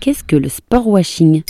Qu'est-ce que le sport washing?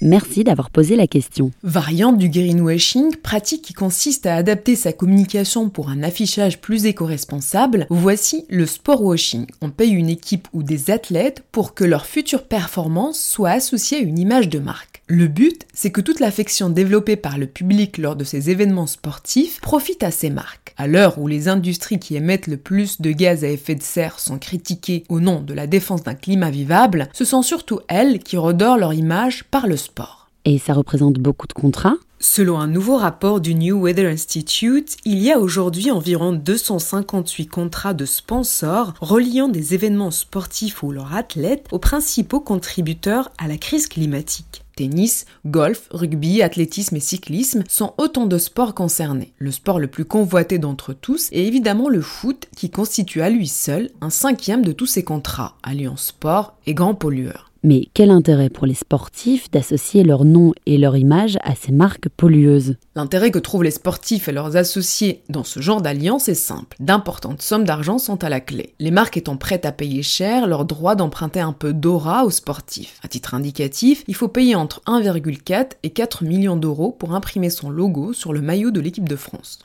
Merci d'avoir posé la question. Variante du greenwashing, pratique qui consiste à adapter sa communication pour un affichage plus éco-responsable, voici le sport washing. On paye une équipe ou des athlètes pour que leur future performance soit associée à une image de marque. Le but, c'est que toute l'affection développée par le public lors de ces événements sportifs profite à ces marques. À l'heure où les industries qui émettent le plus de gaz à effet de serre sont critiquées au nom de la défense d'un climat vivable, ce sont surtout elles qui redorent leur image par le sport. Et ça représente beaucoup de contrats Selon un nouveau rapport du New Weather Institute, il y a aujourd'hui environ 258 contrats de sponsors reliant des événements sportifs ou leurs athlètes aux principaux contributeurs à la crise climatique. Tennis, golf, rugby, athlétisme et cyclisme sont autant de sports concernés. Le sport le plus convoité d'entre tous est évidemment le foot qui constitue à lui seul un cinquième de tous ces contrats, alliant sport et grands pollueurs. Mais quel intérêt pour les sportifs d'associer leur nom et leur image à ces marques pollueuses? L'intérêt que trouvent les sportifs et leurs associés dans ce genre d'alliance est simple. D'importantes sommes d'argent sont à la clé. Les marques étant prêtes à payer cher leur droit d'emprunter un peu d'aura aux sportifs. À titre indicatif, il faut payer entre 1,4 et 4 millions d'euros pour imprimer son logo sur le maillot de l'équipe de France.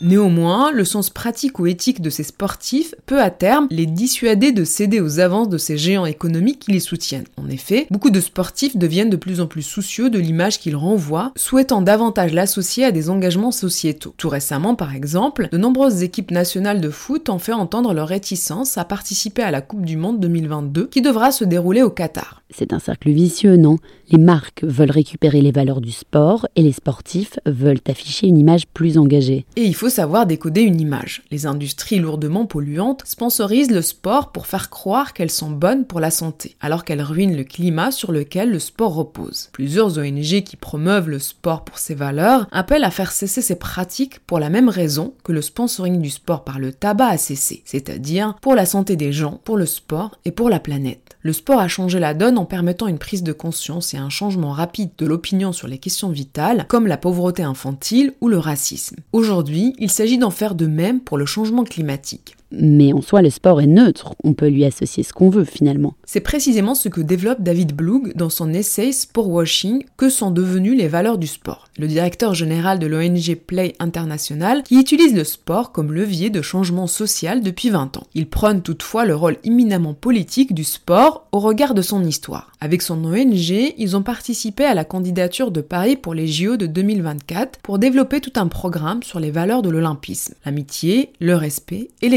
Néanmoins, le sens pratique ou éthique de ces sportifs peut à terme les dissuader de céder aux avances de ces géants économiques qui les soutiennent. En effet, beaucoup de sportifs deviennent de plus en plus soucieux de l'image qu'ils renvoient, souhaitant davantage l'associer à des engagements sociétaux. Tout récemment, par exemple, de nombreuses équipes nationales de foot ont fait entendre leur réticence à participer à la Coupe du Monde 2022 qui devra se dérouler au Qatar. C'est un cercle vicieux, non? Les marques veulent récupérer les valeurs du sport et les sportifs veulent afficher une image plus engagée. Et il faut savoir décoder une image. Les industries lourdement polluantes sponsorisent le sport pour faire croire qu'elles sont bonnes pour la santé, alors qu'elles ruinent le climat sur lequel le sport repose. Plusieurs ONG qui promeuvent le sport pour ses valeurs appellent à faire cesser ces pratiques pour la même raison que le sponsoring du sport par le tabac a cessé, c'est-à-dire pour la santé des gens, pour le sport et pour la planète. Le sport a changé la donne en permettant une prise de conscience et un changement rapide de l'opinion sur les questions vitales, comme la pauvreté infantile ou le racisme. Aujourd'hui, il s'agit d'en faire de même pour le changement climatique. Mais en soi, le sport est neutre, on peut lui associer ce qu'on veut finalement. C'est précisément ce que développe David Blug dans son essai Sport Washing, que sont devenues les valeurs du sport. Le directeur général de l'ONG Play International, qui utilise le sport comme levier de changement social depuis 20 ans. Il prône toutefois le rôle éminemment politique du sport au regard de son histoire. Avec son ONG, ils ont participé à la candidature de Paris pour les JO de 2024 pour développer tout un programme sur les valeurs de l'olympisme, l'amitié, le respect et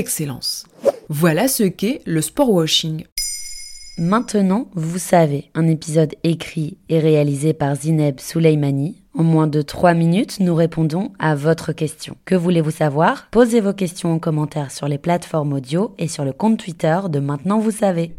Voilà ce qu'est le sport washing. Maintenant, vous savez, un épisode écrit et réalisé par Zineb Souleimani. En moins de 3 minutes, nous répondons à votre question. Que voulez-vous savoir? Posez vos questions en commentaire sur les plateformes audio et sur le compte Twitter de Maintenant vous savez.